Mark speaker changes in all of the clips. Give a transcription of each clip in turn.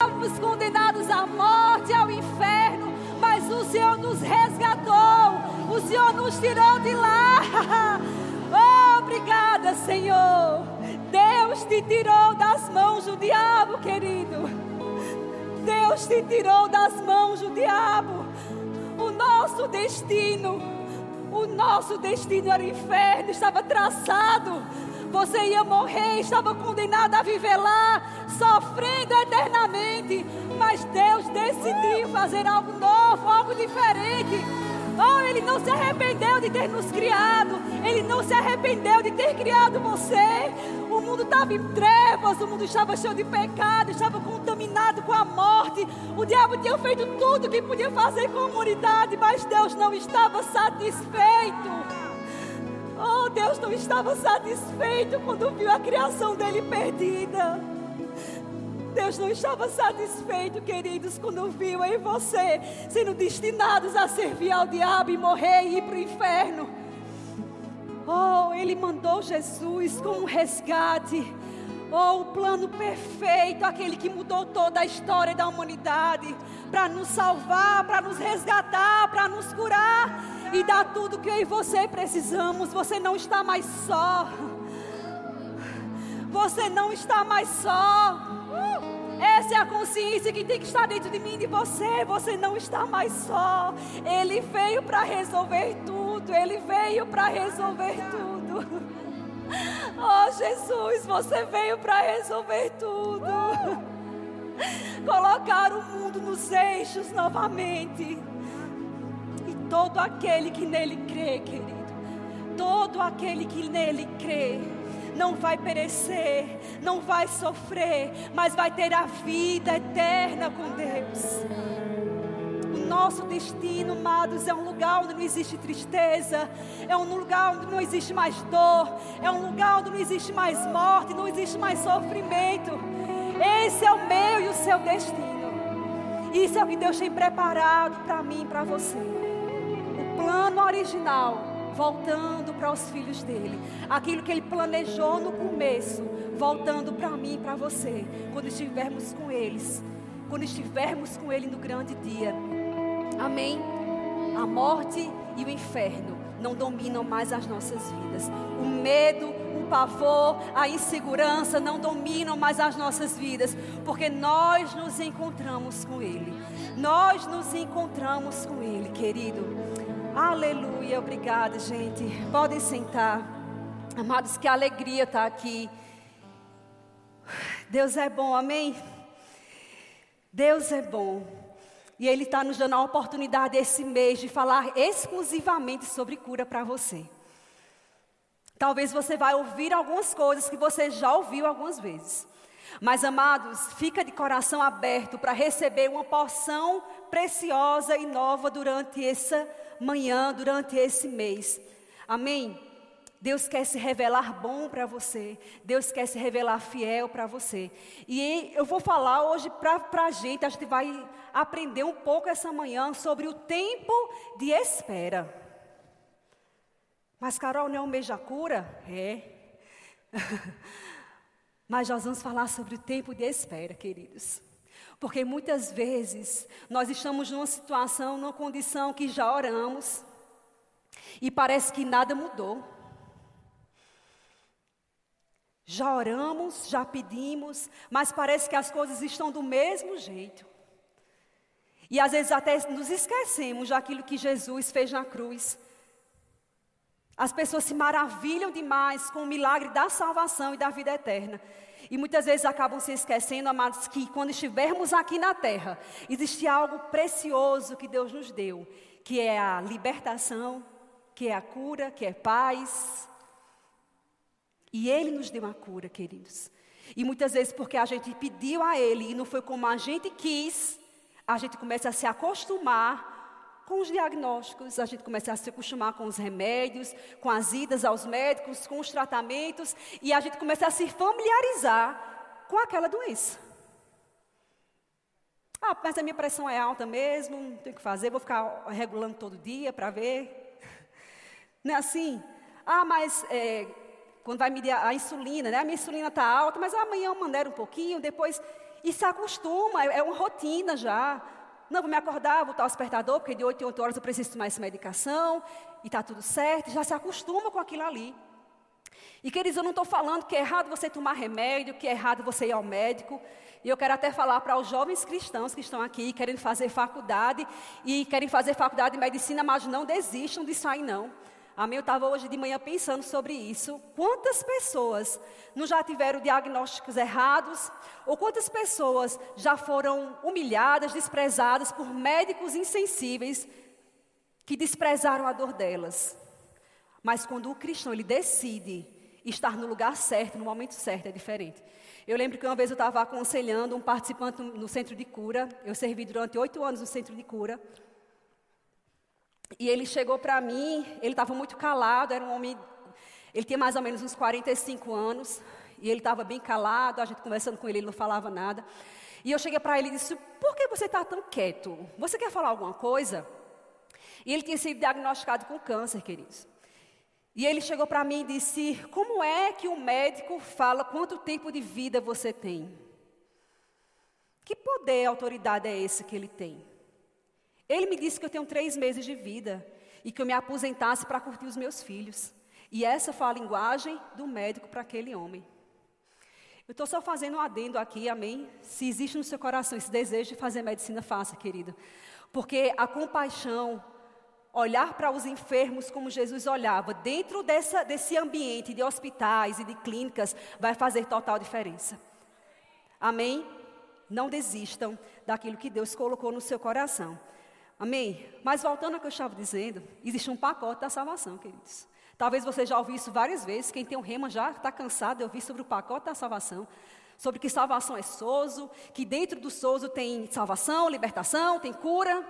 Speaker 1: estávamos condenados à morte, ao inferno, mas o Senhor nos resgatou, o Senhor nos tirou de lá. Oh, obrigada, Senhor. Deus te tirou das mãos do diabo, querido. Deus te tirou das mãos do diabo. O nosso destino, o nosso destino era o inferno, estava traçado. Você ia morrer, estava condenado a viver lá, sofrendo eternamente. Mas Deus decidiu fazer algo novo, algo diferente. Oh, Ele não se arrependeu de ter nos criado. Ele não se arrependeu de ter criado você. O mundo estava em trevas, o mundo estava cheio de pecado, estava contaminado com a morte. O diabo tinha feito tudo que podia fazer com a humanidade, mas Deus não estava satisfeito. Oh, Deus não estava satisfeito quando viu a criação dele perdida. Deus não estava satisfeito, queridos, quando viu em você sendo destinados a servir ao diabo e morrer e ir para o inferno. Oh, Ele mandou Jesus como resgate. Oh, o plano perfeito, aquele que mudou toda a história da humanidade, para nos salvar, para nos resgatar, para nos curar e dar tudo que eu e você precisamos. Você não está mais só. Você não está mais só. Essa é a consciência que tem que estar dentro de mim e de você. Você não está mais só. Ele veio para resolver tudo. Ele veio para resolver tudo. Oh, Jesus, você veio para resolver tudo. Colocar o mundo nos eixos novamente. Todo aquele que nele crê, querido. Todo aquele que nele crê não vai perecer, não vai sofrer, mas vai ter a vida eterna com Deus. O nosso destino, amados, é um lugar onde não existe tristeza, é um lugar onde não existe mais dor, é um lugar onde não existe mais morte, não existe mais sofrimento. Esse é o meu e o seu destino. Isso é o que Deus tem preparado para mim e para você. Plano original voltando para os filhos dele. Aquilo que ele planejou no começo, voltando para mim e para você, quando estivermos com eles, quando estivermos com ele no grande dia. Amém. A morte e o inferno não dominam mais as nossas vidas. O medo, o pavor, a insegurança não dominam mais as nossas vidas, porque nós nos encontramos com Ele. Nós nos encontramos com Ele, querido. Aleluia, obrigada, gente. Podem sentar. Amados, que alegria estar aqui. Deus é bom, amém? Deus é bom. E Ele está nos dando a oportunidade esse mês de falar exclusivamente sobre cura para você. Talvez você vai ouvir algumas coisas que você já ouviu algumas vezes. Mas, amados, fica de coração aberto para receber uma porção preciosa e nova durante essa manhã, durante esse mês. Amém? Deus quer se revelar bom para você. Deus quer se revelar fiel para você. E eu vou falar hoje para a gente, a gente vai aprender um pouco essa manhã sobre o tempo de espera. Mas, Carol, não é um mês da cura? É. Mas nós vamos falar sobre o tempo de espera, queridos. Porque muitas vezes nós estamos numa situação, numa condição que já oramos e parece que nada mudou. Já oramos, já pedimos, mas parece que as coisas estão do mesmo jeito. E às vezes até nos esquecemos daquilo que Jesus fez na cruz. As pessoas se maravilham demais com o milagre da salvação e da vida eterna. E muitas vezes acabam se esquecendo, amados, que quando estivermos aqui na terra, existe algo precioso que Deus nos deu, que é a libertação, que é a cura, que é paz. E Ele nos deu a cura, queridos. E muitas vezes, porque a gente pediu a Ele e não foi como a gente quis, a gente começa a se acostumar com os diagnósticos, a gente começa a se acostumar com os remédios, com as idas aos médicos, com os tratamentos, e a gente começa a se familiarizar com aquela doença. Ah, mas a minha pressão é alta mesmo, não tenho o que fazer, vou ficar regulando todo dia para ver. Não é assim? Ah, mas é, quando vai medir a insulina, né? A minha insulina está alta, mas amanhã eu mandei um pouquinho, depois. E se acostuma, é, é uma rotina já. Não, vou me acordar, vou botar o despertador, porque de 8 em 8 horas eu preciso tomar essa medicação, e está tudo certo, já se acostuma com aquilo ali. E queridos, eu não estou falando que é errado você tomar remédio, que é errado você ir ao médico. E eu quero até falar para os jovens cristãos que estão aqui, querendo fazer faculdade, e querem fazer faculdade de medicina, mas não desistam disso aí não. Amém? Eu estava hoje de manhã pensando sobre isso. Quantas pessoas não já tiveram diagnósticos errados? Ou quantas pessoas já foram humilhadas, desprezadas por médicos insensíveis que desprezaram a dor delas? Mas quando o cristão ele decide estar no lugar certo, no momento certo, é diferente. Eu lembro que uma vez eu estava aconselhando um participante no centro de cura. Eu servi durante oito anos no centro de cura. E ele chegou para mim, ele estava muito calado, era um homem, ele tinha mais ou menos uns 45 anos, e ele estava bem calado, a gente conversando com ele, ele não falava nada. E eu cheguei para ele e disse: Por que você está tão quieto? Você quer falar alguma coisa? E ele tinha sido diagnosticado com câncer, queridos. E ele chegou para mim e disse: Como é que um médico fala quanto tempo de vida você tem? Que poder e autoridade é esse que ele tem? Ele me disse que eu tenho três meses de vida e que eu me aposentasse para curtir os meus filhos. E essa foi a linguagem do médico para aquele homem. Eu estou só fazendo um adendo aqui, amém? Se existe no seu coração esse desejo de fazer medicina, faça, querido. Porque a compaixão, olhar para os enfermos como Jesus olhava, dentro dessa, desse ambiente de hospitais e de clínicas, vai fazer total diferença. Amém? Não desistam daquilo que Deus colocou no seu coração. Amém? Mas voltando ao que eu estava dizendo, existe um pacote da salvação, queridos. Talvez você já ouviu isso várias vezes. Quem tem um rema já está cansado de ouvir sobre o pacote da salvação. Sobre que salvação é sozo, que dentro do sozo tem salvação, libertação, tem cura.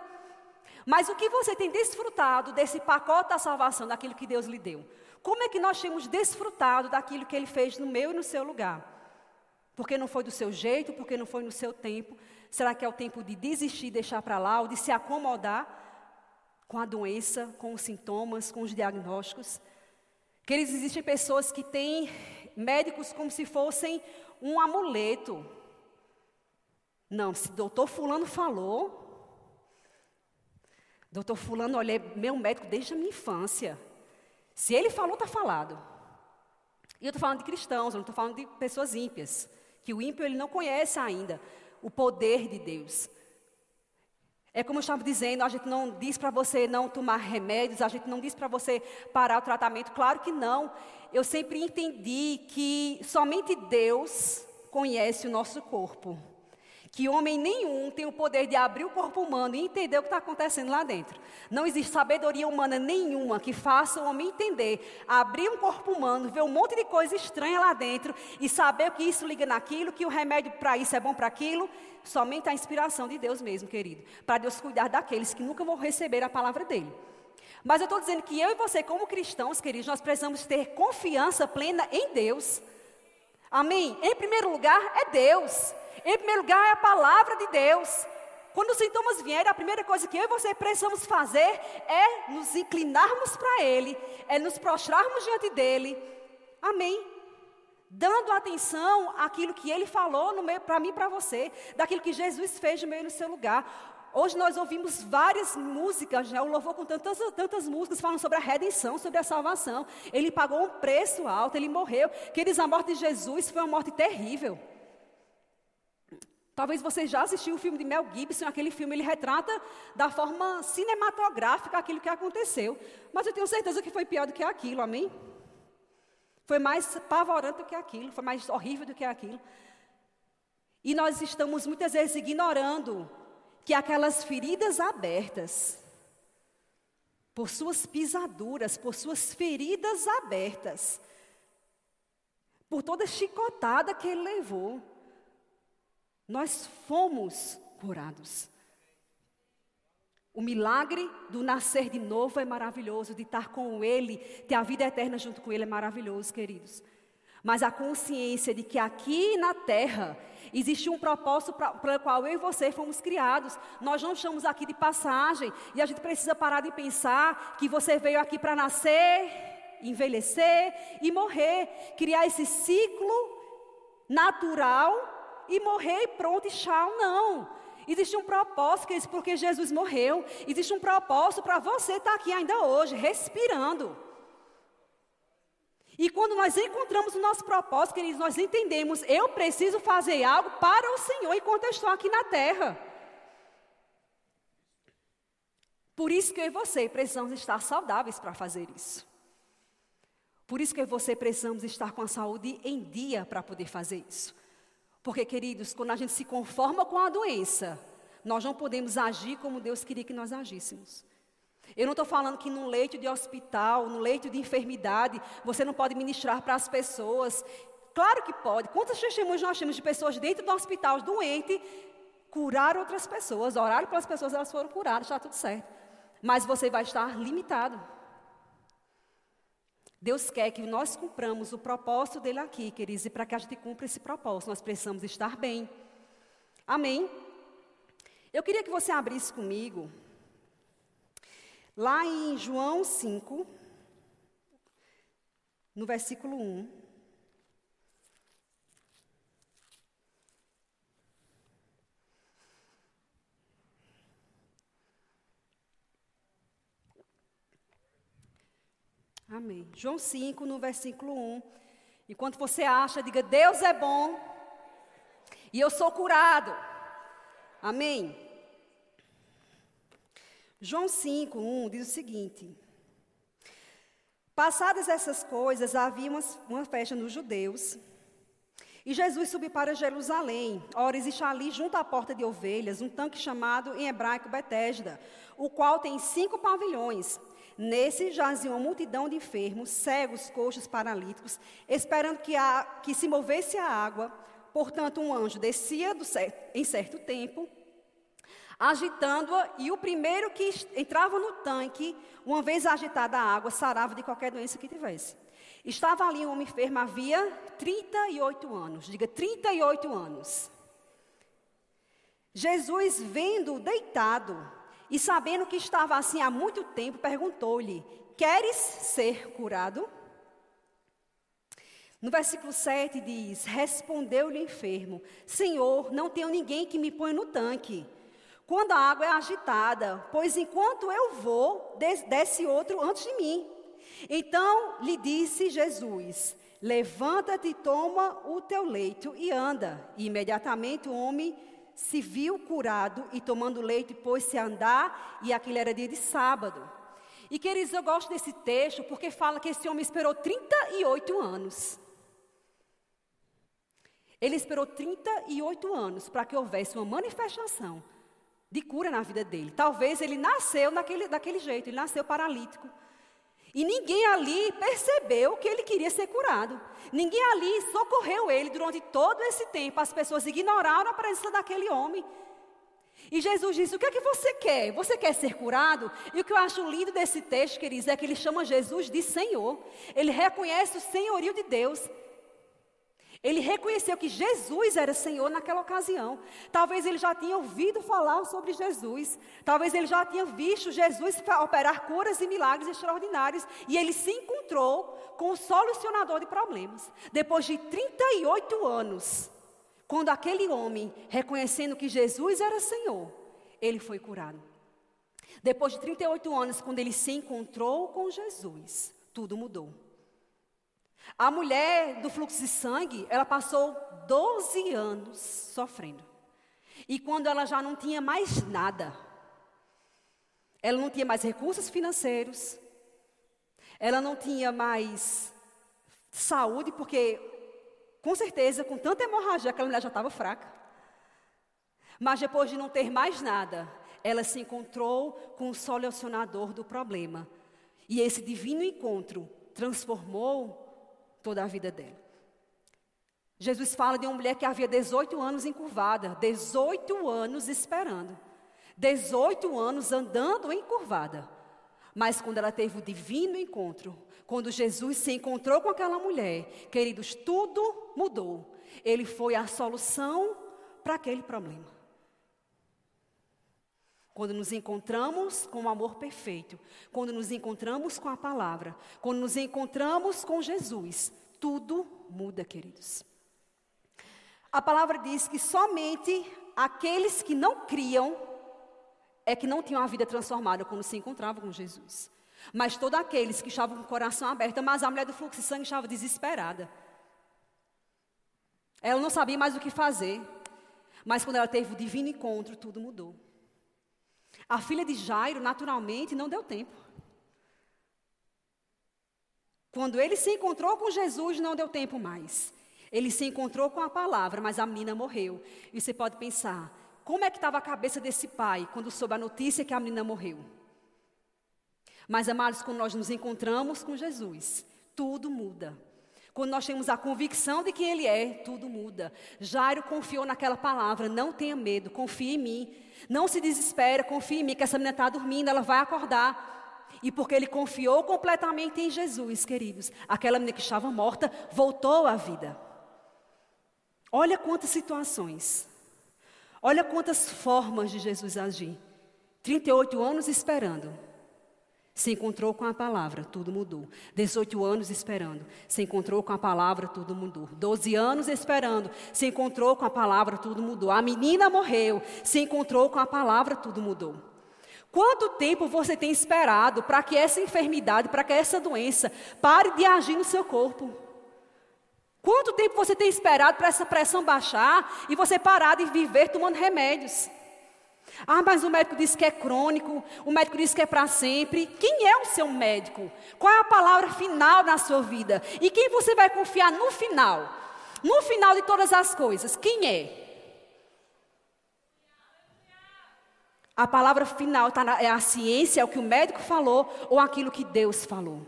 Speaker 1: Mas o que você tem desfrutado desse pacote da salvação, daquilo que Deus lhe deu? Como é que nós temos desfrutado daquilo que Ele fez no meu e no seu lugar? Porque não foi do seu jeito, porque não foi no seu tempo, Será que é o tempo de desistir, deixar para lá, ou de se acomodar com a doença, com os sintomas, com os diagnósticos? Queridos, existem pessoas que têm médicos como se fossem um amuleto. Não, se doutor Fulano falou, doutor Fulano, olha, é meu médico desde a minha infância. Se ele falou, está falado. E eu estou falando de cristãos, eu não estou falando de pessoas ímpias. Que o ímpio ele não conhece ainda o poder de Deus. É como eu estava dizendo, a gente não diz para você não tomar remédios, a gente não diz para você parar o tratamento, claro que não. Eu sempre entendi que somente Deus conhece o nosso corpo que homem nenhum tem o poder de abrir o corpo humano e entender o que está acontecendo lá dentro. Não existe sabedoria humana nenhuma que faça o homem entender, abrir um corpo humano, ver um monte de coisa estranha lá dentro e saber que isso liga naquilo, que o remédio para isso é bom para aquilo. Somente a inspiração de Deus mesmo, querido. Para Deus cuidar daqueles que nunca vão receber a palavra dele. Mas eu estou dizendo que eu e você, como cristãos, queridos, nós precisamos ter confiança plena em Deus. Amém? Em primeiro lugar, é Deus. Em primeiro lugar, é a palavra de Deus. Quando os sintomas vierem, a primeira coisa que eu e você precisamos fazer é nos inclinarmos para Ele, é nos prostrarmos diante dEle. Amém. Dando atenção àquilo que Ele falou para mim e para você, daquilo que Jesus fez no meio no seu lugar. Hoje nós ouvimos várias músicas, né? o louvor com tantas, tantas músicas falando sobre a redenção, sobre a salvação. Ele pagou um preço alto, ele morreu. Queridos, a morte de Jesus foi uma morte terrível. Talvez você já assistiu o filme de Mel Gibson, aquele filme ele retrata da forma cinematográfica aquilo que aconteceu. Mas eu tenho certeza que foi pior do que aquilo, amém? Foi mais pavorante do que aquilo, foi mais horrível do que aquilo. E nós estamos muitas vezes ignorando que aquelas feridas abertas, por suas pisaduras, por suas feridas abertas, por toda chicotada que ele levou, nós fomos curados. O milagre do nascer de novo é maravilhoso, de estar com Ele, ter a vida eterna junto com Ele é maravilhoso, queridos. Mas a consciência de que aqui na terra existe um propósito para o qual eu e você fomos criados. Nós não estamos aqui de passagem e a gente precisa parar de pensar que você veio aqui para nascer, envelhecer e morrer, criar esse ciclo natural e morrer e pronto e tchau, não. Existe um propósito, porque Jesus morreu. Existe um propósito para você estar aqui ainda hoje, respirando. E quando nós encontramos o nosso propósito, queridos, nós entendemos, eu preciso fazer algo para o Senhor enquanto eu estou aqui na terra. Por isso que eu e você precisamos estar saudáveis para fazer isso. Por isso que eu e você precisamos estar com a saúde em dia para poder fazer isso. Porque, queridos, quando a gente se conforma com a doença, nós não podemos agir como Deus queria que nós agíssemos. Eu não estou falando que num leito de hospital, no leito de enfermidade, você não pode ministrar para as pessoas. Claro que pode. Quantas testemunhas nós temos de pessoas dentro do hospital doente, curar outras pessoas, orar pelas pessoas, elas foram curadas, está tudo certo. Mas você vai estar limitado. Deus quer que nós cumpramos o propósito dele aqui, queridos, e para que a gente cumpra esse propósito, nós precisamos estar bem. Amém? Eu queria que você abrisse comigo Lá em João 5, no versículo 1. Amém. João 5, no versículo 1. Enquanto você acha, diga: Deus é bom e eu sou curado. Amém. João 5, 1 diz o seguinte: Passadas essas coisas, havia uma, uma festa nos judeus. E Jesus subiu para Jerusalém. Ora, existe ali, junto à porta de ovelhas, um tanque chamado em hebraico Betesda, o qual tem cinco pavilhões. Nesse jazia uma multidão de enfermos, cegos, coxos, paralíticos, esperando que, a, que se movesse a água. Portanto, um anjo descia certo, em certo tempo agitando-a, e o primeiro que entrava no tanque, uma vez agitada a água, sarava de qualquer doença que tivesse. Estava ali um homem enfermo, havia 38 anos, diga 38 anos. Jesus, vendo deitado e sabendo que estava assim há muito tempo, perguntou-lhe: Queres ser curado? No versículo 7 diz: Respondeu-lhe o enfermo: Senhor, não tenho ninguém que me ponha no tanque quando a água é agitada, pois enquanto eu vou, desce outro antes de mim. Então lhe disse Jesus: Levanta-te, toma o teu leito e anda. E imediatamente o homem se viu curado e tomando leite pôs-se a andar, e aquele era dia de sábado. E queridos, eu gosto desse texto porque fala que esse homem esperou 38 anos. Ele esperou 38 anos para que houvesse uma manifestação de cura na vida dele. Talvez ele nasceu naquele, daquele jeito, ele nasceu paralítico. E ninguém ali percebeu que ele queria ser curado. Ninguém ali socorreu ele durante todo esse tempo. As pessoas ignoraram a presença daquele homem. E Jesus disse: O que é que você quer? Você quer ser curado? E o que eu acho lindo desse texto, queridos, é que ele chama Jesus de Senhor. Ele reconhece o senhorio de Deus. Ele reconheceu que Jesus era Senhor naquela ocasião. Talvez ele já tinha ouvido falar sobre Jesus. Talvez ele já tinha visto Jesus operar curas e milagres extraordinários. E ele se encontrou com o solucionador de problemas. Depois de 38 anos, quando aquele homem, reconhecendo que Jesus era Senhor, ele foi curado. Depois de 38 anos, quando ele se encontrou com Jesus, tudo mudou. A mulher do fluxo de sangue, ela passou 12 anos sofrendo. E quando ela já não tinha mais nada, ela não tinha mais recursos financeiros, ela não tinha mais saúde, porque com certeza, com tanta hemorragia, aquela mulher já estava fraca. Mas depois de não ter mais nada, ela se encontrou com o solucionador do problema. E esse divino encontro transformou toda a vida dela. Jesus fala de uma mulher que havia 18 anos encurvada, 18 anos esperando, 18 anos andando encurvada. Mas quando ela teve o divino encontro, quando Jesus se encontrou com aquela mulher, queridos, tudo mudou. Ele foi a solução para aquele problema. Quando nos encontramos com o amor perfeito, quando nos encontramos com a palavra, quando nos encontramos com Jesus, tudo muda, queridos. A palavra diz que somente aqueles que não criam é que não tinham a vida transformada quando se encontravam com Jesus. Mas todos aqueles que estavam com o coração aberto, mas a mulher do fluxo de sangue estava desesperada. Ela não sabia mais o que fazer. Mas quando ela teve o divino encontro, tudo mudou. A filha de Jairo, naturalmente, não deu tempo. Quando ele se encontrou com Jesus, não deu tempo mais. Ele se encontrou com a palavra, mas a menina morreu. E você pode pensar, como é que estava a cabeça desse pai quando soube a notícia que a menina morreu? Mas, amados, quando nós nos encontramos com Jesus, tudo muda. Quando nós temos a convicção de quem Ele é, tudo muda. Jairo confiou naquela palavra: não tenha medo, confie em mim. Não se desespera, confie em mim, que essa menina está dormindo, ela vai acordar. E porque ele confiou completamente em Jesus, queridos, aquela menina que estava morta voltou à vida. Olha quantas situações, olha quantas formas de Jesus agir. 38 anos esperando, se encontrou com a palavra, tudo mudou. 18 anos esperando, se encontrou com a palavra, tudo mudou. 12 anos esperando, se encontrou com a palavra, tudo mudou. A menina morreu, se encontrou com a palavra, tudo mudou. Quanto tempo você tem esperado para que essa enfermidade, para que essa doença pare de agir no seu corpo? Quanto tempo você tem esperado para essa pressão baixar e você parar de viver tomando remédios? Ah, mas o médico disse que é crônico, o médico disse que é para sempre. Quem é o seu médico? Qual é a palavra final na sua vida? E quem você vai confiar no final? No final de todas as coisas, quem é? A palavra final tá na, é a ciência, é o que o médico falou ou aquilo que Deus falou.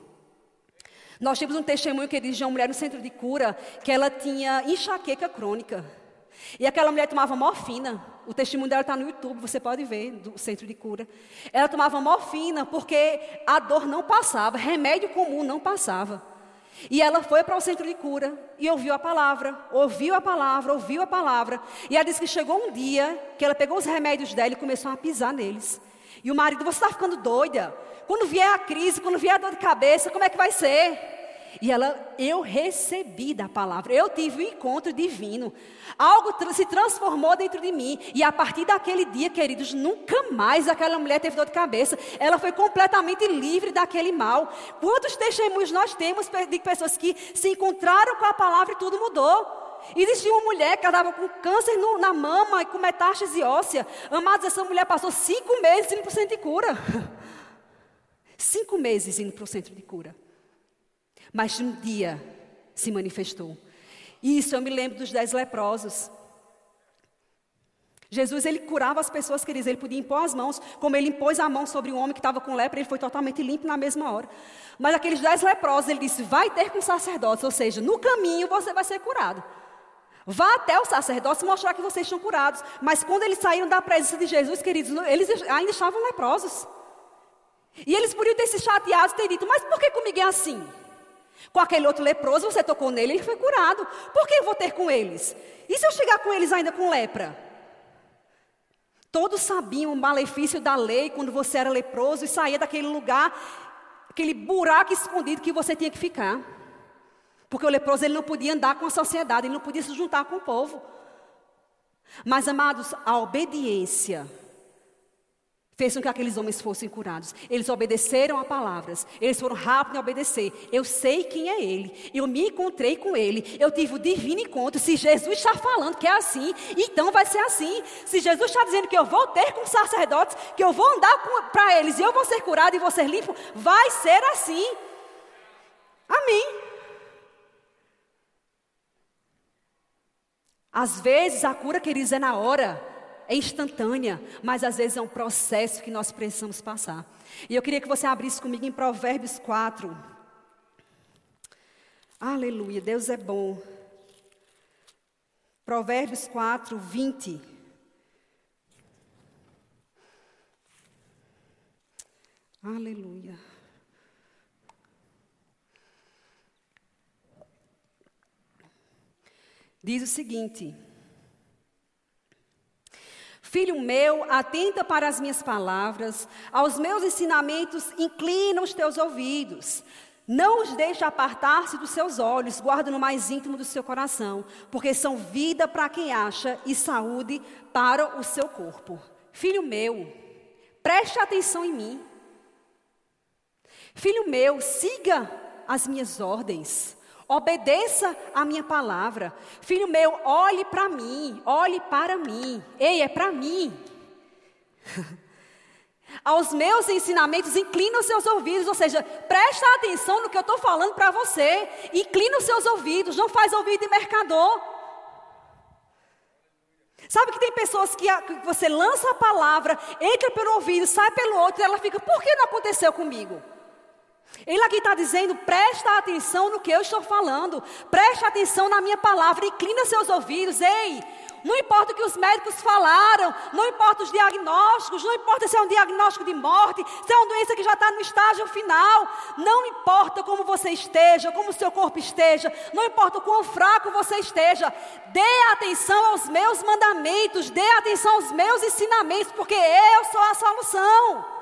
Speaker 1: Nós temos um testemunho que diz de uma mulher no centro de cura que ela tinha enxaqueca crônica. E aquela mulher tomava morfina. O testemunho dela está no YouTube, você pode ver, do centro de cura. Ela tomava morfina porque a dor não passava, remédio comum não passava. E ela foi para o centro de cura e ouviu a palavra, ouviu a palavra, ouviu a palavra. E ela disse que chegou um dia que ela pegou os remédios dela e começou a pisar neles. E o marido, você está ficando doida? Quando vier a crise, quando vier a dor de cabeça, como é que vai ser? E ela, eu recebi da palavra, eu tive um encontro divino. Algo se transformou dentro de mim. E a partir daquele dia, queridos, nunca mais aquela mulher teve dor de cabeça. Ela foi completamente livre daquele mal. Quantos testemunhos nós temos de pessoas que se encontraram com a palavra e tudo mudou? Existia uma mulher que estava com câncer no, na mama e com metástase óssea. Amados, essa mulher passou cinco meses indo para o centro de cura. Cinco meses indo para o centro de cura. Mas um dia se manifestou. E isso eu me lembro dos dez leprosos. Jesus, ele curava as pessoas, queridos, ele podia impor as mãos, como ele impôs a mão sobre um homem que estava com lepra, ele foi totalmente limpo na mesma hora. Mas aqueles dez leprosos, ele disse, vai ter com sacerdotes, ou seja, no caminho você vai ser curado. Vá até o sacerdote mostrar que vocês estão curados. Mas quando eles saíram da presença de Jesus, queridos, eles ainda estavam leprosos. E eles podiam ter se chateado, ter dito, mas por que comigo é assim? Com aquele outro leproso, você tocou nele, ele foi curado. Por que eu vou ter com eles? E se eu chegar com eles ainda com lepra? Todos sabiam o malefício da lei quando você era leproso e saía daquele lugar, aquele buraco escondido que você tinha que ficar. Porque o leproso ele não podia andar com a sociedade, ele não podia se juntar com o povo. Mas, amados, a obediência fez com que aqueles homens fossem curados. Eles obedeceram a palavras, eles foram rápidos em obedecer. Eu sei quem é Ele, eu me encontrei com Ele, eu tive o divino encontro. Se Jesus está falando que é assim, então vai ser assim. Se Jesus está dizendo que eu vou ter com sacerdotes, que eu vou andar para eles e eu vou ser curado e vou ser limpo, vai ser assim. Amém. Às vezes a cura, queridos, é na hora é instantânea, mas às vezes é um processo que nós precisamos passar. E eu queria que você abrisse comigo em Provérbios 4. Aleluia, Deus é bom. Provérbios 4, 20. Aleluia. Diz o seguinte: Filho meu, atenta para as minhas palavras, aos meus ensinamentos inclina os teus ouvidos. Não os deixe apartar-se dos seus olhos, guarda no mais íntimo do seu coração, porque são vida para quem acha e saúde para o seu corpo. Filho meu, preste atenção em mim. Filho meu, siga as minhas ordens. Obedeça a minha palavra. Filho meu, olhe para mim, olhe para mim. Ei, é para mim. Aos meus ensinamentos, inclina os seus ouvidos, ou seja, presta atenção no que eu estou falando para você. Inclina os seus ouvidos, não faz ouvido de mercador. Sabe que tem pessoas que, a, que você lança a palavra, entra pelo ouvido, sai pelo outro, e ela fica, por que não aconteceu comigo? Ele aqui está dizendo: presta atenção no que eu estou falando, presta atenção na minha palavra, inclina seus ouvidos, ei. Não importa o que os médicos falaram, não importa os diagnósticos, não importa se é um diagnóstico de morte, se é uma doença que já está no estágio final, não importa como você esteja, como o seu corpo esteja, não importa o quão fraco você esteja, dê atenção aos meus mandamentos, dê atenção aos meus ensinamentos, porque eu sou a solução.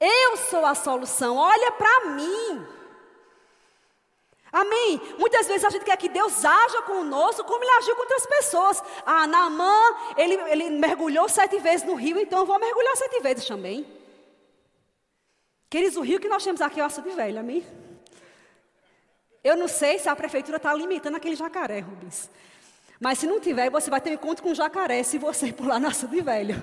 Speaker 1: Eu sou a solução, olha para mim. Amém? Muitas vezes a gente quer que Deus haja conosco como ele agiu com outras pessoas. Ah, Naamã, ele, ele mergulhou sete vezes no rio, então eu vou mergulhar sete vezes também. Queridos, o rio que nós temos aqui é o açude velho, amém? Eu não sei se a prefeitura está limitando aquele jacaré, Rubens. Mas se não tiver, você vai ter um encontro com um jacaré se você pular no açude velho.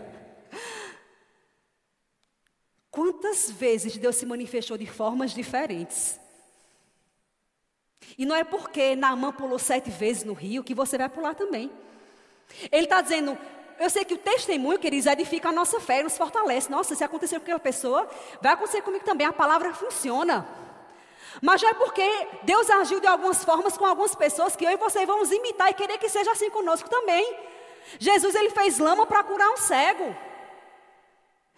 Speaker 1: Quantas vezes Deus se manifestou de formas diferentes? E não é porque Naamã pulou sete vezes no rio que você vai pular também. Ele está dizendo, eu sei que o testemunho, queridos, edifica a nossa fé, nos fortalece. Nossa, se acontecer com aquela pessoa, vai acontecer comigo também. A palavra funciona. Mas já é porque Deus agiu de algumas formas com algumas pessoas que eu e você vamos imitar e querer que seja assim conosco também. Jesus, ele fez lama para curar um cego.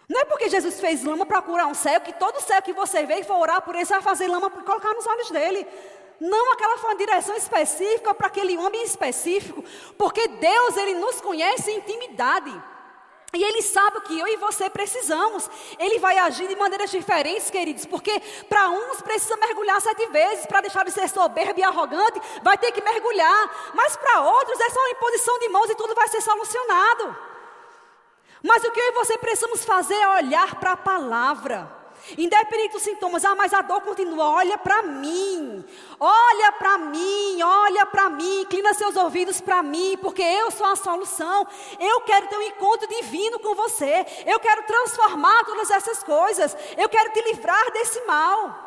Speaker 1: Não é porque Jesus fez lama para curar um cego, que todo cego que você vê e for orar por ele, você vai fazer lama para colocar nos olhos dele. Não, aquela foi uma direção específica para aquele homem específico, porque Deus, Ele nos conhece em intimidade. E Ele sabe o que eu e você precisamos. Ele vai agir de maneiras diferentes, queridos, porque para uns precisa mergulhar sete vezes, para deixar de ser soberbo e arrogante, vai ter que mergulhar. Mas para outros é só uma imposição de mãos e tudo vai ser solucionado. Mas o que eu e você precisamos fazer é olhar para a palavra. Independente dos sintomas, ah, mas a dor continua. Olha para mim, olha para mim, olha para mim, inclina seus ouvidos para mim, porque eu sou a solução. Eu quero ter um encontro divino com você. Eu quero transformar todas essas coisas. Eu quero te livrar desse mal.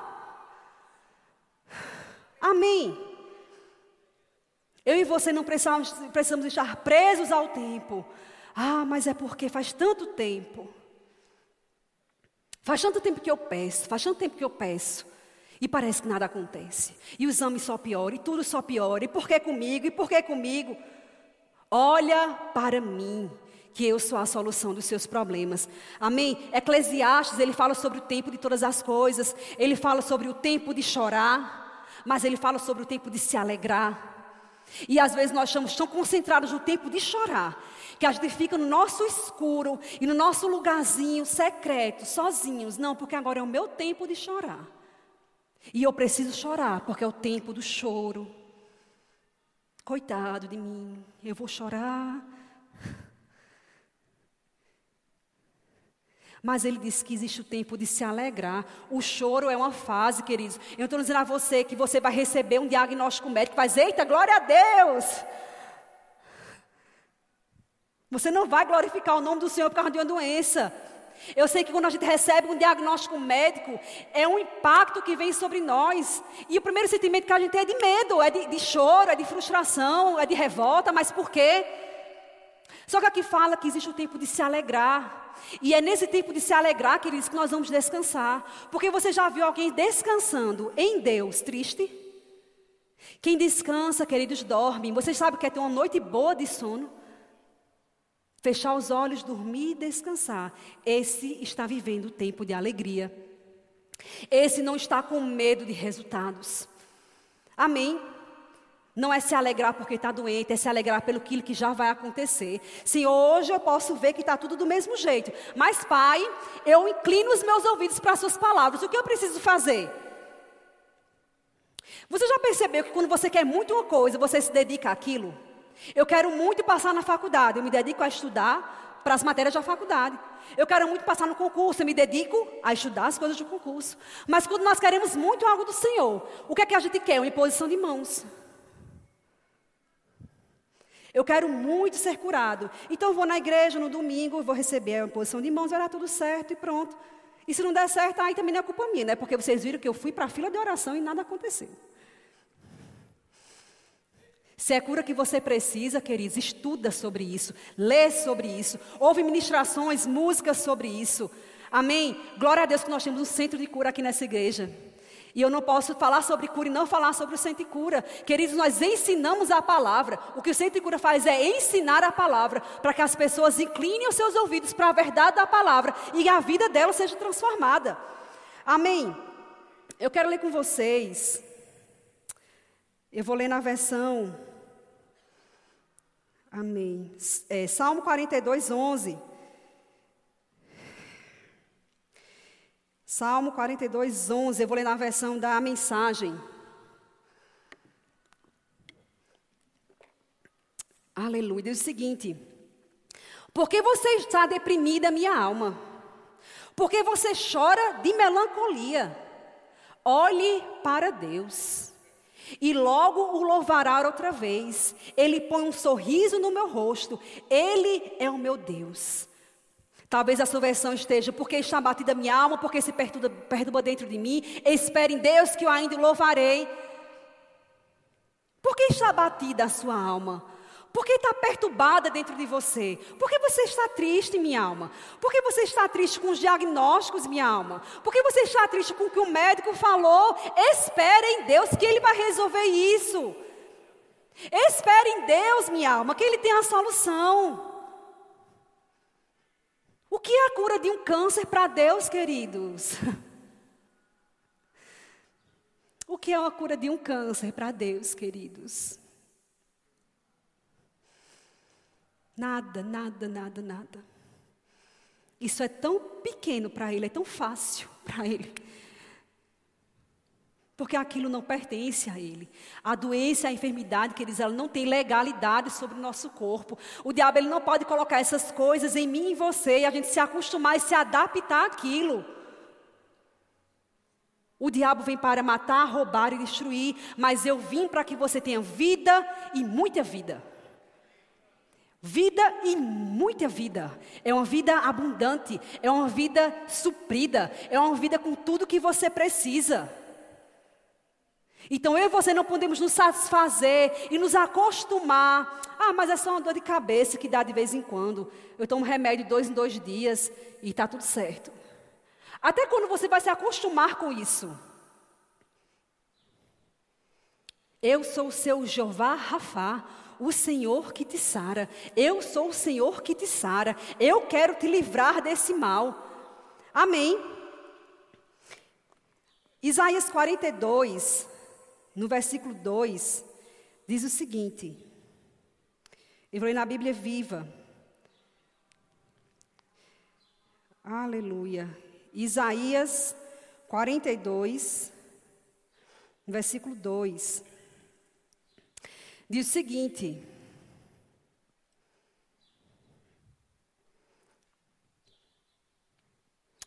Speaker 1: Amém. Eu e você não precisamos, precisamos estar presos ao tempo. Ah, mas é porque faz tanto tempo. Faz tanto tempo que eu peço, faz tanto tempo que eu peço. E parece que nada acontece. E o exame só piora, e tudo só piora. E por que comigo? E por que comigo? Olha para mim, que eu sou a solução dos seus problemas. Amém? Eclesiastes, ele fala sobre o tempo de todas as coisas. Ele fala sobre o tempo de chorar. Mas ele fala sobre o tempo de se alegrar. E às vezes nós estamos tão concentrados no tempo de chorar que a gente fica no nosso escuro e no nosso lugarzinho secreto, sozinhos. Não, porque agora é o meu tempo de chorar. E eu preciso chorar, porque é o tempo do choro. Coitado de mim, eu vou chorar. Mas ele disse que existe o tempo de se alegrar. O choro é uma fase, queridos. Eu estou dizendo a você que você vai receber um diagnóstico médico, faz, eita, glória a Deus! Você não vai glorificar o nome do Senhor por causa de uma doença. Eu sei que quando a gente recebe um diagnóstico médico, é um impacto que vem sobre nós. E o primeiro sentimento que a gente tem é de medo, é de, de choro, é de frustração, é de revolta, mas por quê? Só que aqui fala que existe o tempo de se alegrar. E é nesse tempo de se alegrar, queridos, que nós vamos descansar. Porque você já viu alguém descansando em Deus triste? Quem descansa, queridos, dorme. Você sabe que é ter uma noite boa de sono? Fechar os olhos, dormir e descansar. Esse está vivendo o tempo de alegria. Esse não está com medo de resultados. Amém? Não é se alegrar porque está doente, é se alegrar pelo que já vai acontecer. Se hoje eu posso ver que está tudo do mesmo jeito. Mas, Pai, eu inclino os meus ouvidos para as suas palavras. O que eu preciso fazer? Você já percebeu que quando você quer muito uma coisa, você se dedica àquilo? Eu quero muito passar na faculdade, eu me dedico a estudar para as matérias da faculdade. Eu quero muito passar no concurso, eu me dedico a estudar as coisas do concurso. Mas quando nós queremos muito algo do Senhor, o que é que a gente quer? Uma imposição de mãos. Eu quero muito ser curado. Então vou na igreja no domingo, vou receber a imposição de mãos, vai dar tudo certo e pronto. E se não der certo, aí também não é culpa minha, né? Porque vocês viram que eu fui para a fila de oração e nada aconteceu. Se é cura que você precisa, queridos, estuda sobre isso, lê sobre isso, ouve ministrações, músicas sobre isso. Amém? Glória a Deus que nós temos um centro de cura aqui nessa igreja. E eu não posso falar sobre cura e não falar sobre o centro de cura. Queridos, nós ensinamos a palavra. O que o centro de cura faz é ensinar a palavra para que as pessoas inclinem os seus ouvidos para a verdade da palavra e a vida delas seja transformada. Amém? Eu quero ler com vocês. Eu vou ler na versão Amém. É, Salmo 42, 11. Salmo 42, 11. Eu vou ler na versão da mensagem. Aleluia. Diz o seguinte: Porque você está deprimida, minha alma? Porque você chora de melancolia? Olhe para Deus e logo o louvará outra vez. Ele põe um sorriso no meu rosto. Ele é o meu Deus. Talvez a sua versão esteja, porque está batida minha alma, porque se perturba, perturba dentro de mim. Espere em Deus que eu ainda louvarei. Por que está batida a sua alma? Por que está perturbada dentro de você? Por que você está triste, minha alma? Por que você está triste com os diagnósticos, minha alma? Por que você está triste com o que o médico falou? Espere em Deus que Ele vai resolver isso. Espere em Deus, minha alma, que Ele tem a solução. O que é a cura de um câncer para Deus, queridos? O que é a cura de um câncer para Deus, queridos? Nada, nada, nada, nada. Isso é tão pequeno para ele, é tão fácil para ele. Porque aquilo não pertence a ele. A doença, a enfermidade, queridos, ela não tem legalidade sobre o nosso corpo. O diabo ele não pode colocar essas coisas em mim e em você e a gente se acostumar e se adaptar àquilo. O diabo vem para matar, roubar e destruir, mas eu vim para que você tenha vida e muita vida. Vida e muita vida. É uma vida abundante, é uma vida suprida, é uma vida com tudo que você precisa. Então eu e você não podemos nos satisfazer e nos acostumar. Ah, mas é só uma dor de cabeça que dá de vez em quando. Eu tomo remédio dois em dois dias e está tudo certo. Até quando você vai se acostumar com isso? Eu sou o seu Jeová Rafá, o Senhor que te sara. Eu sou o Senhor que te sara. Eu quero te livrar desse mal. Amém. Isaías 42, no versículo 2, diz o seguinte. Eu vou ler na Bíblia viva. Aleluia. Isaías 42, versículo 2. Diz o seguinte: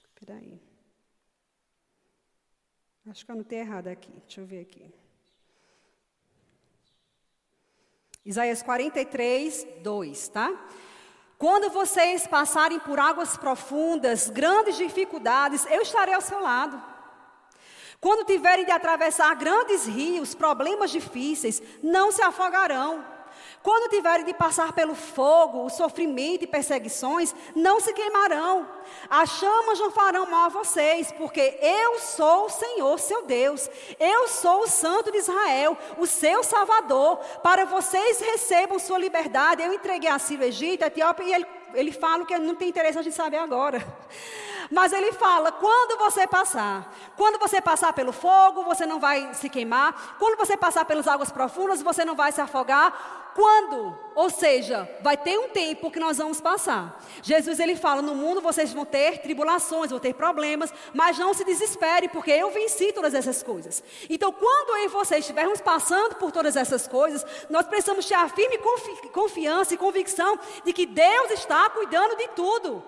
Speaker 1: Espera aí. Acho que eu anotei errado aqui. Deixa eu ver aqui. Isaías 43, 2, tá? Quando vocês passarem por águas profundas, grandes dificuldades, eu estarei ao seu lado. Quando tiverem de atravessar grandes rios, problemas difíceis, não se afogarão. Quando tiverem de passar pelo fogo, o sofrimento e perseguições, não se queimarão. As chamas não farão mal a vocês, porque eu sou o Senhor, seu Deus. Eu sou o Santo de Israel, o seu Salvador. Para vocês recebam sua liberdade. Eu entreguei a Sírio Egito, a Etiópia, e ele, ele fala que não tem interesse a gente saber agora. Mas ele fala: quando você passar, quando você passar pelo fogo, você não vai se queimar. Quando você passar pelas águas profundas, você não vai se afogar. Quando? Ou seja, vai ter um tempo que nós vamos passar. Jesus ele fala: no mundo vocês vão ter tribulações, vão ter problemas, mas não se desespere, porque eu venci todas essas coisas. Então, quando eu e você estivermos passando por todas essas coisas, nós precisamos ter a firme confi confiança e convicção de que Deus está cuidando de tudo.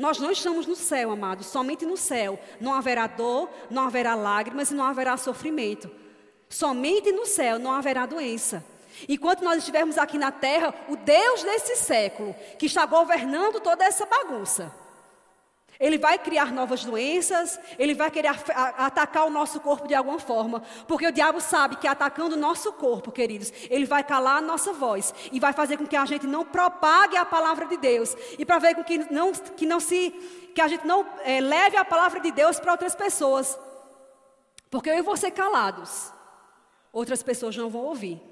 Speaker 1: Nós não estamos no céu, amados, somente no céu. Não haverá dor, não haverá lágrimas e não haverá sofrimento. Somente no céu não haverá doença. Enquanto nós estivermos aqui na terra, o Deus desse século, que está governando toda essa bagunça, ele vai criar novas doenças, ele vai querer atacar o nosso corpo de alguma forma, porque o diabo sabe que atacando o nosso corpo, queridos, ele vai calar a nossa voz e vai fazer com que a gente não propague a palavra de Deus e para ver com que não, que não se, que a gente não é, leve a palavra de Deus para outras pessoas, porque eu e você calados, outras pessoas não vão ouvir.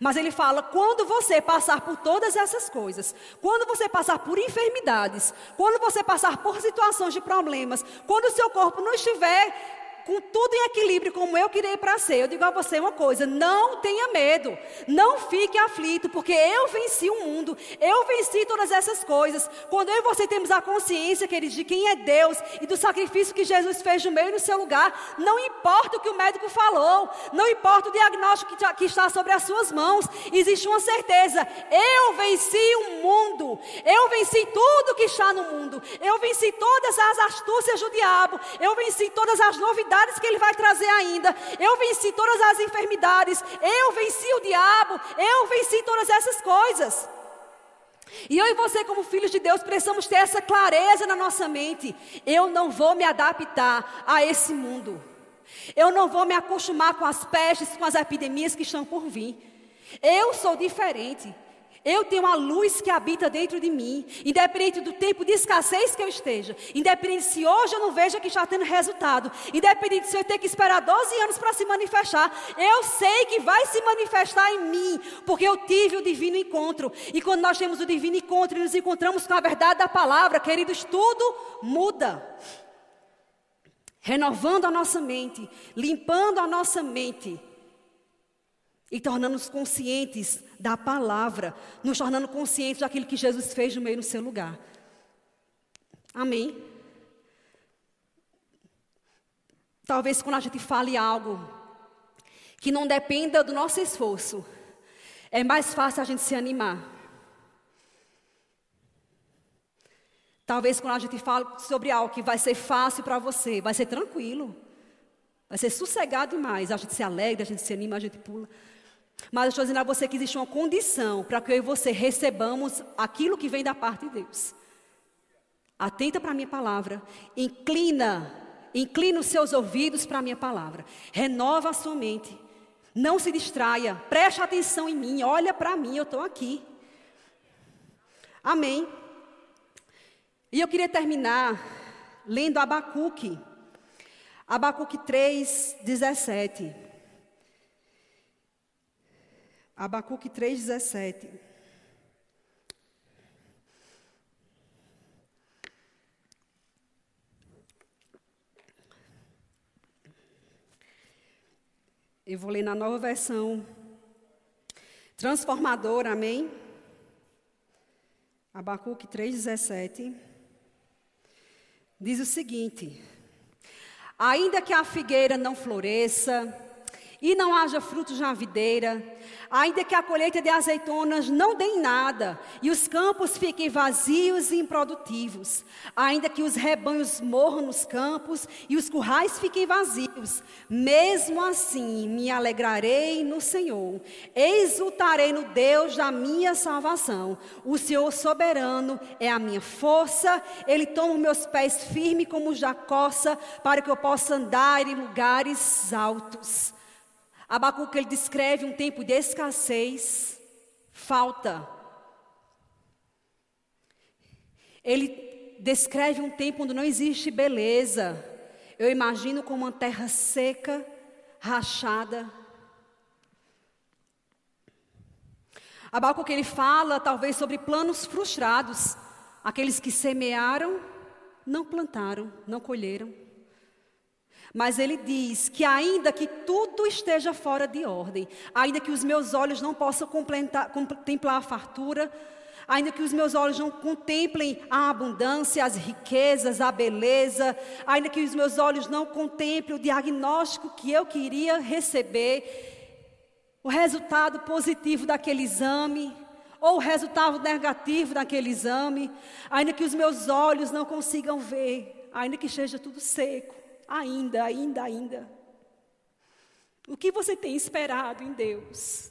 Speaker 1: Mas ele fala: quando você passar por todas essas coisas, quando você passar por enfermidades, quando você passar por situações de problemas, quando o seu corpo não estiver com tudo em equilíbrio, como eu queria para ser, eu digo a você uma coisa: não tenha medo, não fique aflito, porque eu venci o mundo, eu venci todas essas coisas. Quando eu e você temos a consciência, queridos, de quem é Deus e do sacrifício que Jesus fez no meio e no seu lugar, não importa o que o médico falou, não importa o diagnóstico que está sobre as suas mãos, existe uma certeza: eu venci o mundo, eu venci tudo que está no mundo, eu venci todas as astúcias do diabo, eu venci todas as novidades novidades que Ele vai trazer ainda. Eu venci todas as enfermidades. Eu venci o diabo. Eu venci todas essas coisas. E eu e você, como filhos de Deus, precisamos ter essa clareza na nossa mente. Eu não vou me adaptar a esse mundo. Eu não vou me acostumar com as pestes, com as epidemias que estão por vir. Eu sou diferente. Eu tenho a luz que habita dentro de mim, independente do tempo de escassez que eu esteja, independente se hoje eu não vejo que está tendo resultado, independente se eu ter que esperar 12 anos para se manifestar, eu sei que vai se manifestar em mim, porque eu tive o divino encontro. E quando nós temos o divino encontro e nos encontramos com a verdade da palavra, queridos, tudo muda. Renovando a nossa mente, limpando a nossa mente e tornando-nos conscientes da palavra, nos tornando conscientes daquilo que Jesus fez no meio do seu lugar. Amém? Talvez quando a gente fale algo que não dependa do nosso esforço, é mais fácil a gente se animar. Talvez quando a gente fala sobre algo que vai ser fácil para você, vai ser tranquilo, vai ser sossegado demais, a gente se alegra, a gente se anima, a gente pula. Mas eu estou dizendo a você que existe uma condição para que eu e você recebamos aquilo que vem da parte de Deus. Atenta para a minha palavra, inclina, inclina os seus ouvidos para a minha palavra, renova a sua mente, não se distraia, preste atenção em mim, olha para mim, eu estou aqui. Amém. E eu queria terminar lendo Abacuque, Abacuque 3, 17. Abacuque 3,17. Eu vou ler na nova versão transformadora, amém? Abacuque 3,17. Diz o seguinte: Ainda que a figueira não floresça, e não haja frutos na videira, ainda que a colheita de azeitonas não dê nada, e os campos fiquem vazios e improdutivos, ainda que os rebanhos morram nos campos e os currais fiquem vazios, mesmo assim me alegrarei no Senhor, exultarei no Deus da minha salvação. O Senhor soberano é a minha força, Ele toma meus pés firmes como os da coça, para que eu possa andar em lugares altos. Abacuque ele descreve um tempo de escassez, falta. Ele descreve um tempo onde não existe beleza. Eu imagino como uma terra seca, rachada. Abacuque ele fala talvez sobre planos frustrados, aqueles que semearam não plantaram, não colheram. Mas ele diz que, ainda que tudo esteja fora de ordem, ainda que os meus olhos não possam contemplar a fartura, ainda que os meus olhos não contemplem a abundância, as riquezas, a beleza, ainda que os meus olhos não contemplem o diagnóstico que eu queria receber, o resultado positivo daquele exame, ou o resultado negativo daquele exame, ainda que os meus olhos não consigam ver, ainda que esteja tudo seco, ainda, ainda, ainda. O que você tem esperado em Deus?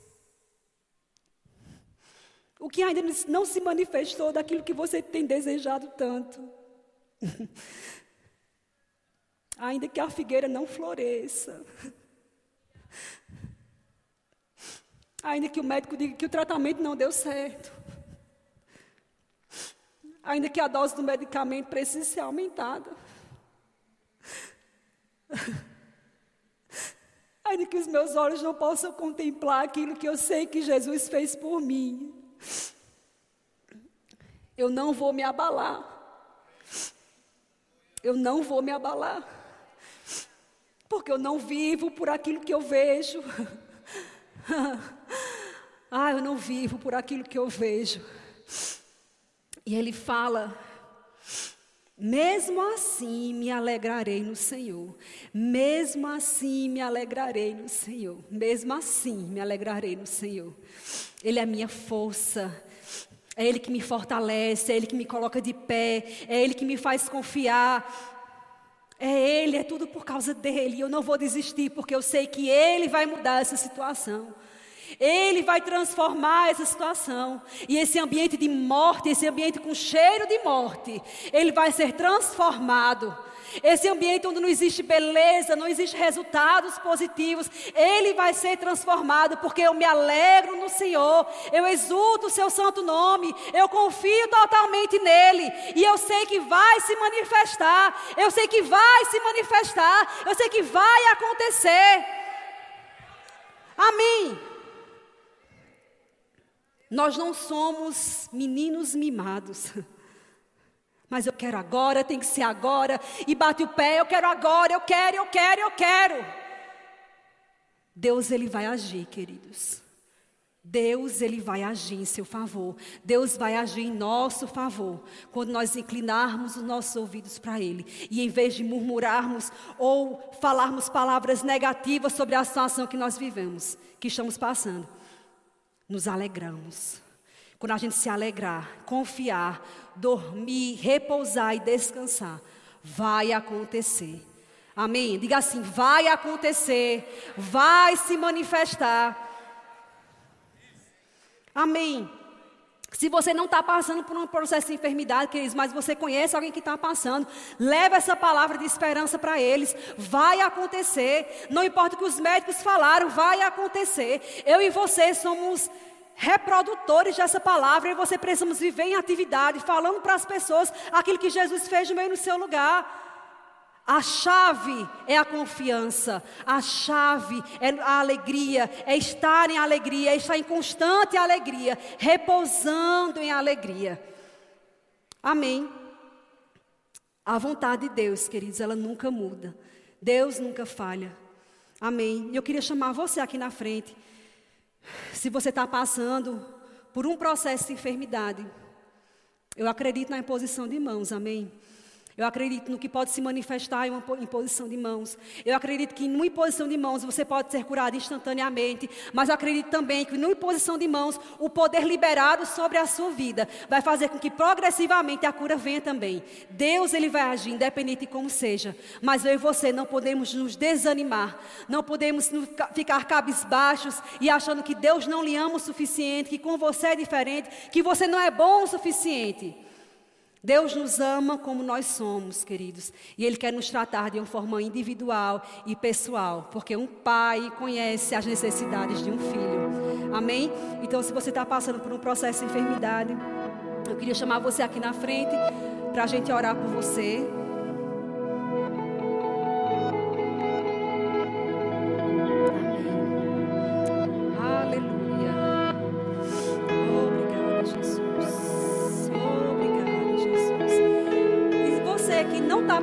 Speaker 1: O que ainda não se manifestou daquilo que você tem desejado tanto? ainda que a figueira não floresça. Ainda que o médico diga que o tratamento não deu certo. Ainda que a dose do medicamento precise ser aumentada. Ainda que os meus olhos não possam contemplar aquilo que eu sei que Jesus fez por mim. Eu não vou me abalar. Eu não vou me abalar. Porque eu não vivo por aquilo que eu vejo. ah, eu não vivo por aquilo que eu vejo. E ele fala: mesmo assim me alegrarei no Senhor. Mesmo assim me alegrarei no Senhor. Mesmo assim me alegrarei no Senhor. Ele é a minha força. É Ele que me fortalece, é Ele que me coloca de pé, é Ele que me faz confiar. É Ele, é tudo por causa dele. Eu não vou desistir, porque eu sei que Ele vai mudar essa situação. Ele vai transformar essa situação. E esse ambiente de morte, esse ambiente com cheiro de morte, ele vai ser transformado. Esse ambiente onde não existe beleza, não existe resultados positivos, ele vai ser transformado, porque eu me alegro no Senhor, eu exulto o seu santo nome, eu confio totalmente nele, e eu sei que vai se manifestar, eu sei que vai se manifestar, eu sei que vai acontecer. Amém. Nós não somos meninos mimados. Mas eu quero agora, tem que ser agora. E bate o pé, eu quero agora, eu quero, eu quero, eu quero. Deus, Ele vai agir, queridos. Deus, Ele vai agir em seu favor. Deus vai agir em nosso favor. Quando nós inclinarmos os nossos ouvidos para Ele. E em vez de murmurarmos ou falarmos palavras negativas sobre a situação que nós vivemos, que estamos passando nos alegramos. Quando a gente se alegrar, confiar, dormir, repousar e descansar, vai acontecer. Amém? Diga assim: vai acontecer, vai se manifestar. Amém. Se você não está passando por um processo de enfermidade, queridos, mas você conhece alguém que está passando, leva essa palavra de esperança para eles. Vai acontecer. Não importa o que os médicos falaram, vai acontecer. Eu e você somos reprodutores dessa palavra e você precisamos viver em atividade, falando para as pessoas aquilo que Jesus fez no meio no seu lugar. A chave é a confiança, a chave é a alegria, é estar em alegria, é estar em constante alegria, repousando em alegria. Amém. A vontade de Deus, queridos, ela nunca muda. Deus nunca falha. Amém. Eu queria chamar você aqui na frente. Se você está passando por um processo de enfermidade, eu acredito na imposição de mãos, amém? Eu acredito no que pode se manifestar em uma imposição de mãos. Eu acredito que numa imposição de mãos você pode ser curado instantaneamente. Mas eu acredito também que numa imposição de mãos, o poder liberado sobre a sua vida vai fazer com que progressivamente a cura venha também. Deus ele vai agir, independente de como seja. Mas eu e você não podemos nos desanimar. Não podemos ficar cabisbaixos e achando que Deus não lhe ama o suficiente, que com você é diferente, que você não é bom o suficiente. Deus nos ama como nós somos, queridos, e Ele quer nos tratar de uma forma individual e pessoal, porque um pai conhece as necessidades de um filho. Amém? Então, se você está passando por um processo de enfermidade, eu queria chamar você aqui na frente para a gente orar por você.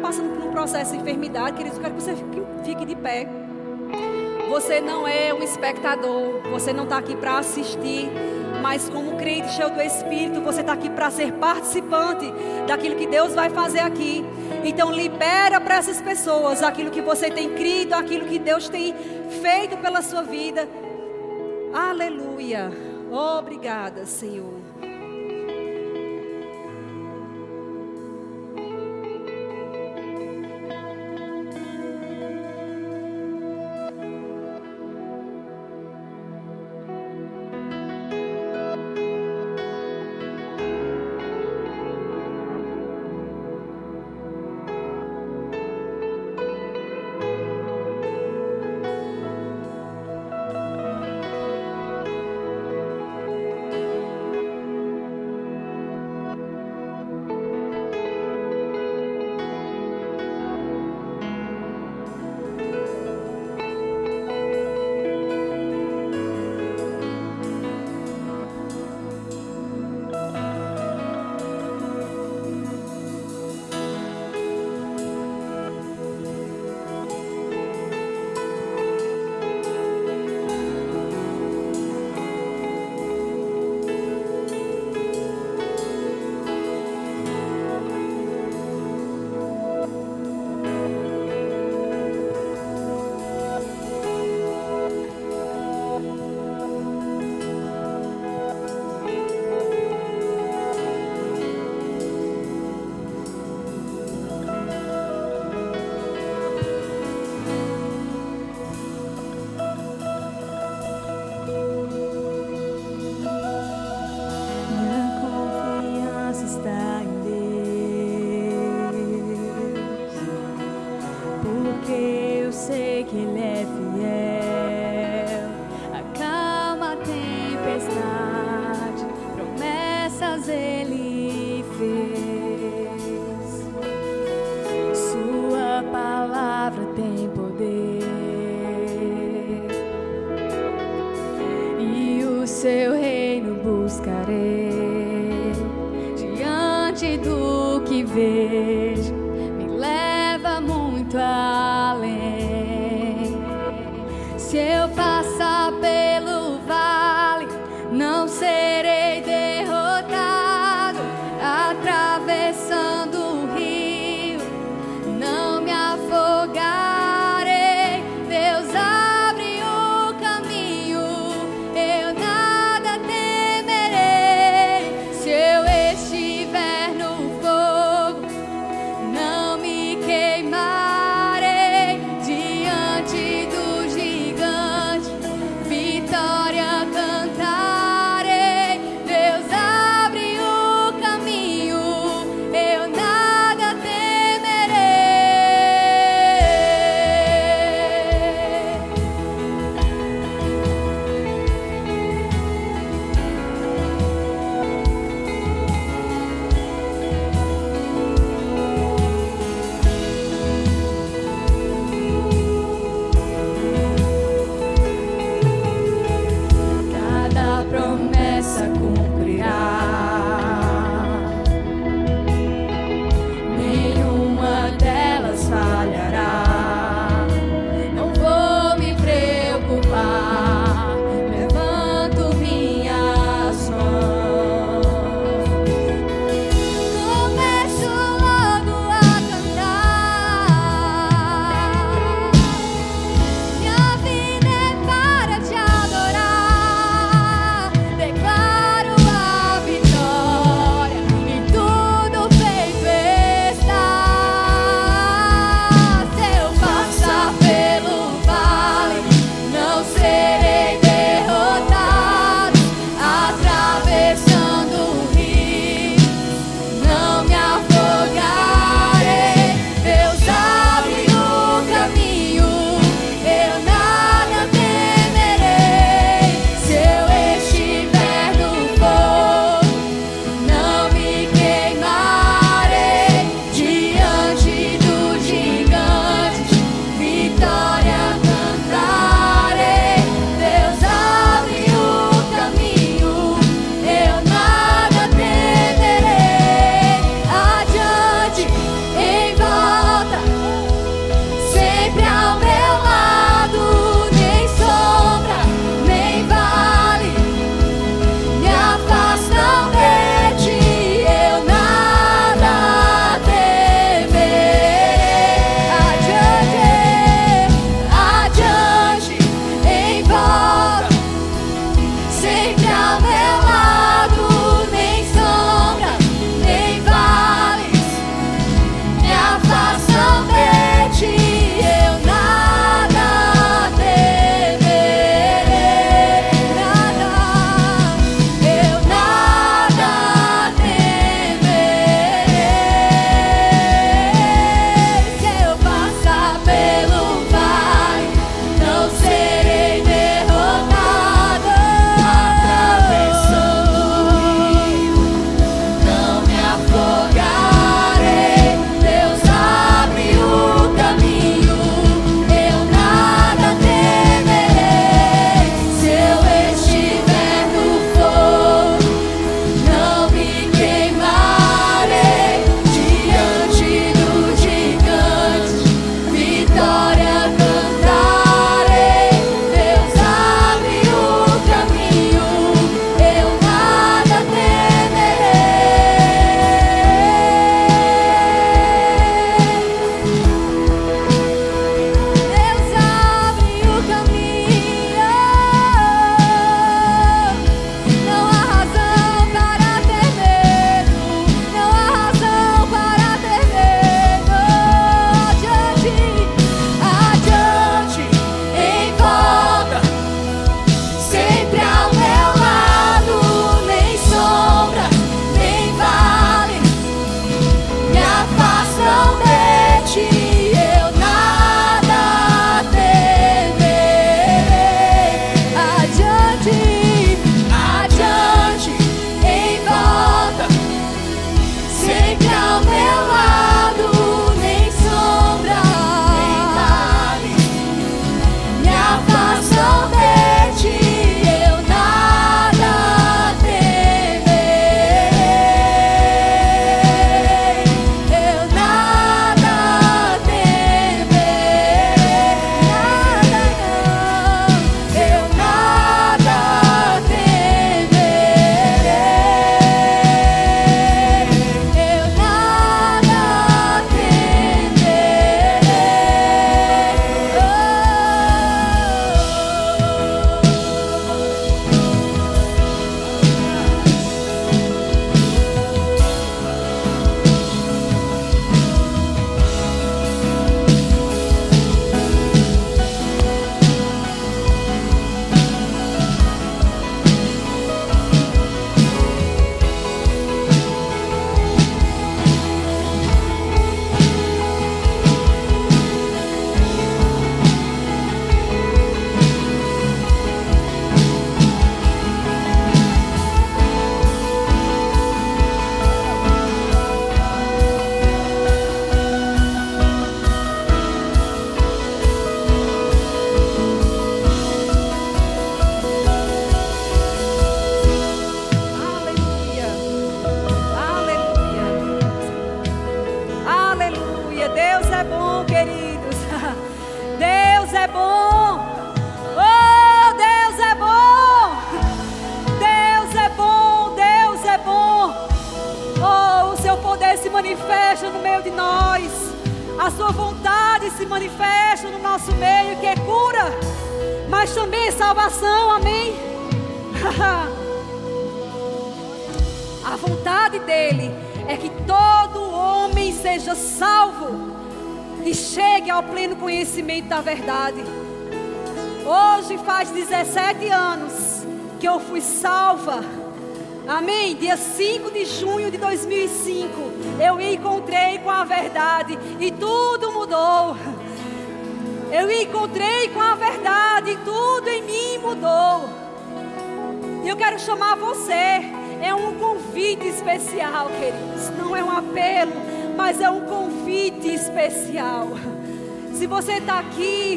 Speaker 2: Passando por um processo de enfermidade, queridos, eu quero que você fique, fique de pé. Você não é um espectador, você não está aqui para assistir, mas como crente cheio do Espírito, você está aqui para ser participante daquilo que Deus vai fazer aqui. Então libera para essas pessoas aquilo que você tem crido, aquilo que Deus tem feito pela sua vida. Aleluia. Obrigada, Senhor.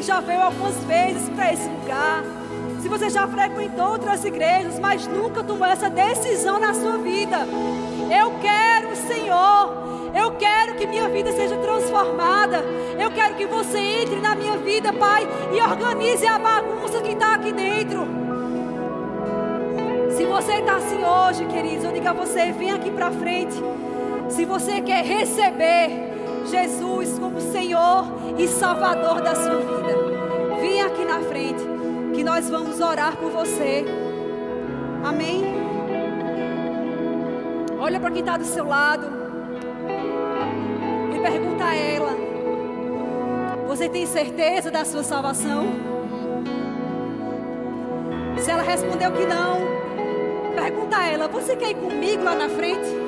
Speaker 1: Já veio algumas vezes para esse lugar. Se você já frequentou outras igrejas, mas nunca tomou essa decisão na sua vida. Eu quero o Senhor. Eu quero que minha vida seja transformada. Eu quero que você entre na minha vida, Pai, e organize a bagunça que está aqui dentro. Se você está assim hoje, queridos, eu digo a você: vem aqui para frente. Se você quer receber Jesus como Senhor e Salvador da sua vida, vem aqui na frente, que nós vamos orar por você. Amém? Olha para quem está do seu lado e pergunta a ela: Você tem certeza da sua salvação? Se ela respondeu que não, Pergunta a ela: Você quer ir comigo lá na frente?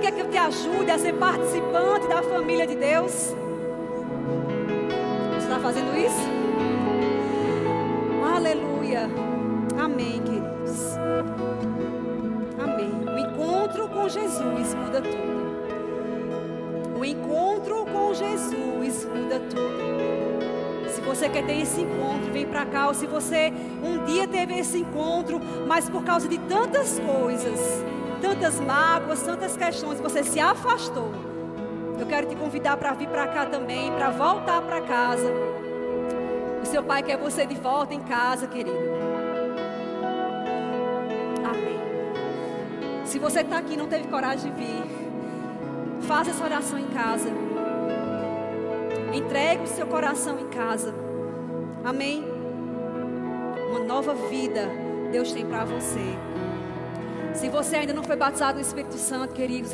Speaker 1: Quer que eu te ajude a ser participante da família de Deus? Você está fazendo isso? Aleluia. Amém, queridos. Amém. O encontro com Jesus muda tudo. O encontro com Jesus muda tudo. Se você quer ter esse encontro, vem para cá. Ou se você um dia teve esse encontro, mas por causa de tantas coisas, tantas mágoas, tantas questões, você se afastou. Eu quero te convidar para vir para cá também, para voltar para casa. O seu pai quer você de volta em casa, querido. Amém. Se você está aqui e não teve coragem de vir, faça essa oração em casa. Entregue o seu coração em casa. Amém? Uma nova vida Deus tem para você. Se você ainda não foi batizado no Espírito Santo, queridos.